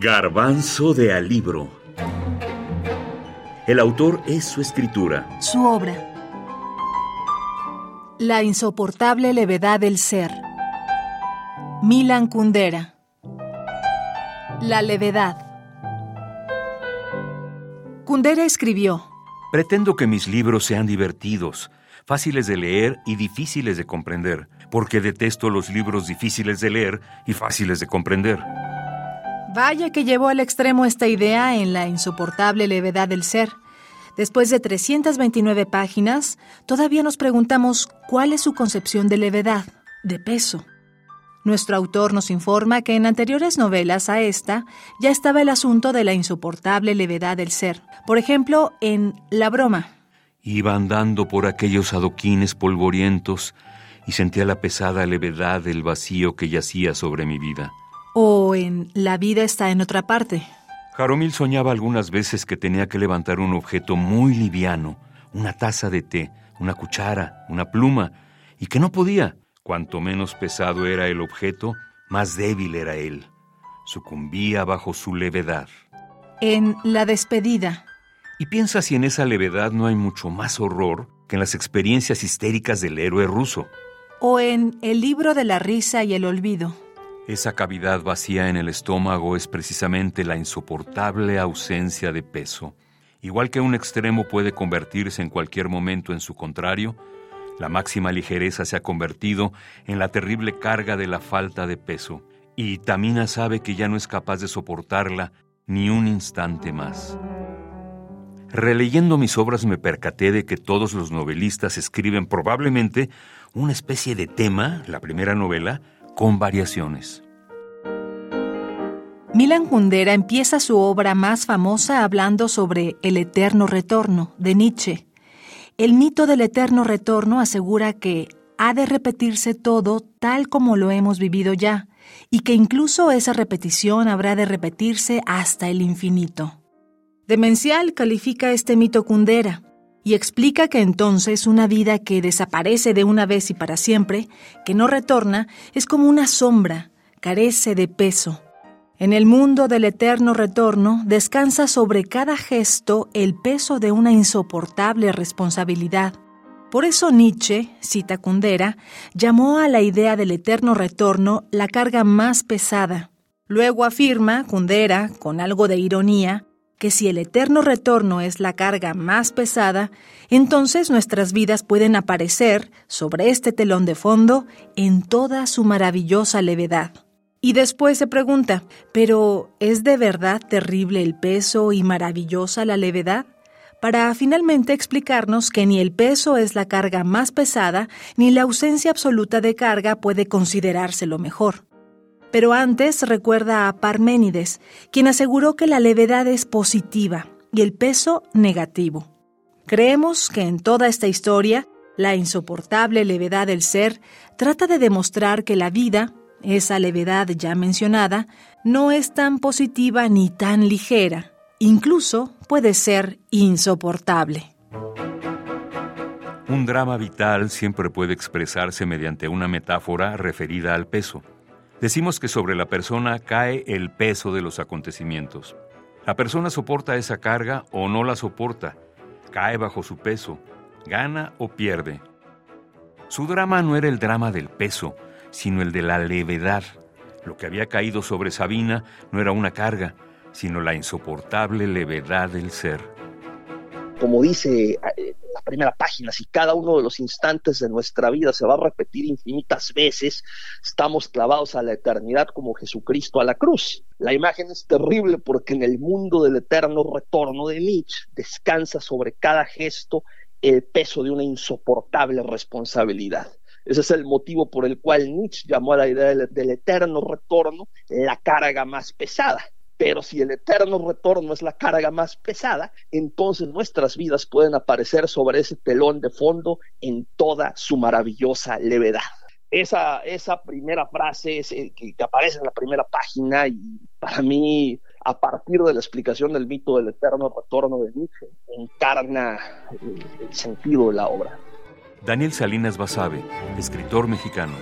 Garbanzo de Alibro. El autor es su escritura. Su obra. La insoportable levedad del ser. Milan Kundera. La levedad. Kundera escribió. Pretendo que mis libros sean divertidos, fáciles de leer y difíciles de comprender, porque detesto los libros difíciles de leer y fáciles de comprender. Vaya que llevó al extremo esta idea en la insoportable levedad del ser. Después de 329 páginas, todavía nos preguntamos cuál es su concepción de levedad, de peso. Nuestro autor nos informa que en anteriores novelas a esta ya estaba el asunto de la insoportable levedad del ser. Por ejemplo, en La broma. Iba andando por aquellos adoquines polvorientos y sentía la pesada levedad del vacío que yacía sobre mi vida o en La vida está en otra parte. Jaromil soñaba algunas veces que tenía que levantar un objeto muy liviano, una taza de té, una cuchara, una pluma, y que no podía. Cuanto menos pesado era el objeto, más débil era él. Sucumbía bajo su levedad. En La despedida. Y piensa si en esa levedad no hay mucho más horror que en las experiencias histéricas del héroe ruso. O en El libro de la risa y el olvido. Esa cavidad vacía en el estómago es precisamente la insoportable ausencia de peso. Igual que un extremo puede convertirse en cualquier momento en su contrario, la máxima ligereza se ha convertido en la terrible carga de la falta de peso, y Tamina sabe que ya no es capaz de soportarla ni un instante más. Releyendo mis obras me percaté de que todos los novelistas escriben probablemente una especie de tema, la primera novela, con variaciones. Milan Kundera empieza su obra más famosa hablando sobre el eterno retorno de Nietzsche. El mito del eterno retorno asegura que ha de repetirse todo tal como lo hemos vivido ya, y que incluso esa repetición habrá de repetirse hasta el infinito. Demencial califica este mito Kundera y explica que entonces una vida que desaparece de una vez y para siempre, que no retorna, es como una sombra, carece de peso. En el mundo del eterno retorno descansa sobre cada gesto el peso de una insoportable responsabilidad. Por eso Nietzsche, cita Kundera, llamó a la idea del eterno retorno la carga más pesada. Luego afirma, Kundera, con algo de ironía, que si el eterno retorno es la carga más pesada, entonces nuestras vidas pueden aparecer sobre este telón de fondo en toda su maravillosa levedad. Y después se pregunta, ¿pero es de verdad terrible el peso y maravillosa la levedad? Para finalmente explicarnos que ni el peso es la carga más pesada, ni la ausencia absoluta de carga puede considerarse lo mejor. Pero antes recuerda a Parménides, quien aseguró que la levedad es positiva y el peso negativo. Creemos que en toda esta historia, la insoportable levedad del ser trata de demostrar que la vida, esa levedad ya mencionada, no es tan positiva ni tan ligera, incluso puede ser insoportable. Un drama vital siempre puede expresarse mediante una metáfora referida al peso. Decimos que sobre la persona cae el peso de los acontecimientos. La persona soporta esa carga o no la soporta, cae bajo su peso, gana o pierde. Su drama no era el drama del peso, sino el de la levedad. Lo que había caído sobre Sabina no era una carga, sino la insoportable levedad del ser. Como dice eh, primera página, si cada uno de los instantes de nuestra vida se va a repetir infinitas veces, estamos clavados a la eternidad como Jesucristo a la cruz. La imagen es terrible porque en el mundo del eterno retorno de Nietzsche descansa sobre cada gesto el peso de una insoportable responsabilidad. Ese es el motivo por el cual Nietzsche llamó a la idea del, del eterno retorno la carga más pesada pero si el eterno retorno es la carga más pesada, entonces nuestras vidas pueden aparecer sobre ese telón de fondo en toda su maravillosa levedad. Esa, esa primera frase eh, que, aparece en la primera página y para mí, a partir de la explicación del mito del eterno retorno de Nietzsche, encarna el, el sentido de la obra. Daniel Salinas Basabe, escritor mexicano.